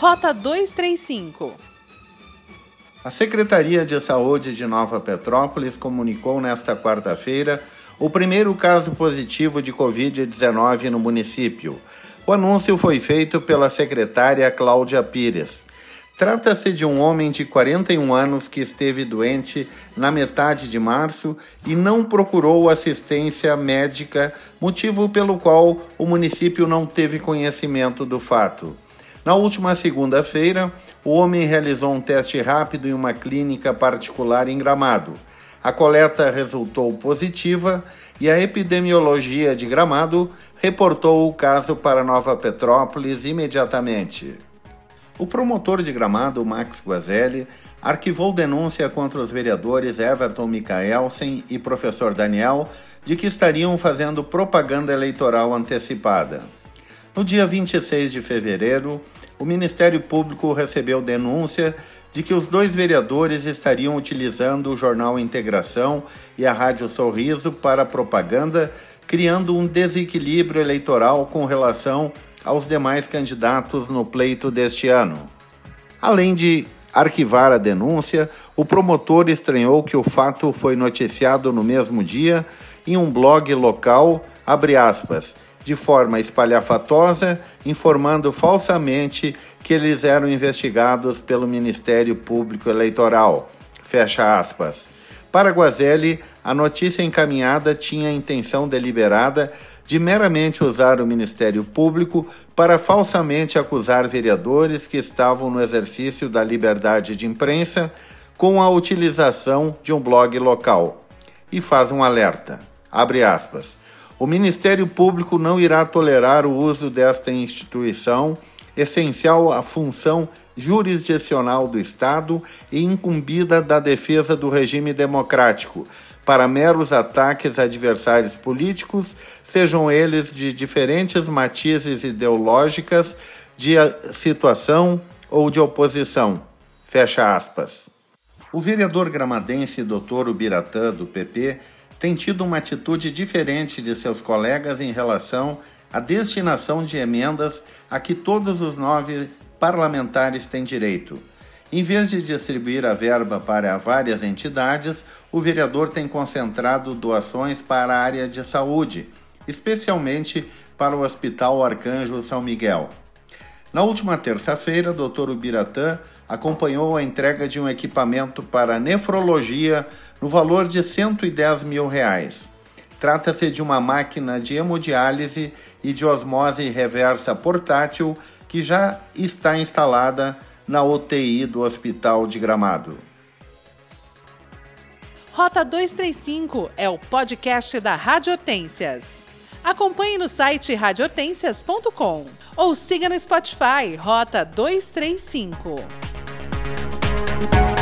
Rota 235. A Secretaria de Saúde de Nova Petrópolis comunicou nesta quarta-feira o primeiro caso positivo de Covid-19 no município. O anúncio foi feito pela secretária Cláudia Pires. Trata-se de um homem de 41 anos que esteve doente na metade de março e não procurou assistência médica, motivo pelo qual o município não teve conhecimento do fato. Na última segunda-feira, o homem realizou um teste rápido em uma clínica particular em Gramado. A coleta resultou positiva e a epidemiologia de Gramado reportou o caso para Nova Petrópolis imediatamente. O promotor de Gramado, Max Guazelli, arquivou denúncia contra os vereadores Everton Micaelsen e professor Daniel de que estariam fazendo propaganda eleitoral antecipada. No dia 26 de fevereiro, o Ministério Público recebeu denúncia de que os dois vereadores estariam utilizando o jornal Integração e a Rádio Sorriso para propaganda, criando um desequilíbrio eleitoral com relação aos demais candidatos no pleito deste ano. Além de arquivar a denúncia, o promotor estranhou que o fato foi noticiado no mesmo dia em um blog local, aspas, de forma espalhafatosa, informando falsamente que eles eram investigados pelo Ministério Público Eleitoral. Fecha aspas. Para Guazelli, a notícia encaminhada tinha a intenção deliberada de meramente usar o Ministério Público para falsamente acusar vereadores que estavam no exercício da liberdade de imprensa com a utilização de um blog local. E faz um alerta. Abre aspas. O Ministério Público não irá tolerar o uso desta instituição, essencial à função jurisdicional do Estado e incumbida da defesa do regime democrático, para meros ataques a adversários políticos, sejam eles de diferentes matizes ideológicas, de situação ou de oposição. Fecha aspas. O vereador gramadense Dr. Ubiratã, do PP, tem tido uma atitude diferente de seus colegas em relação à destinação de emendas a que todos os nove parlamentares têm direito. Em vez de distribuir a verba para várias entidades, o vereador tem concentrado doações para a área de saúde, especialmente para o Hospital Arcanjo São Miguel. Na última terça-feira, Dr. Ubiratã acompanhou a entrega de um equipamento para nefrologia no valor de 110 mil reais. Trata-se de uma máquina de hemodiálise e de osmose reversa portátil que já está instalada na UTI do Hospital de Gramado. Rota 235 é o podcast da Rádio Hortências. Acompanhe no site radiohortências.com ou siga no Spotify Rota 235. Thank you.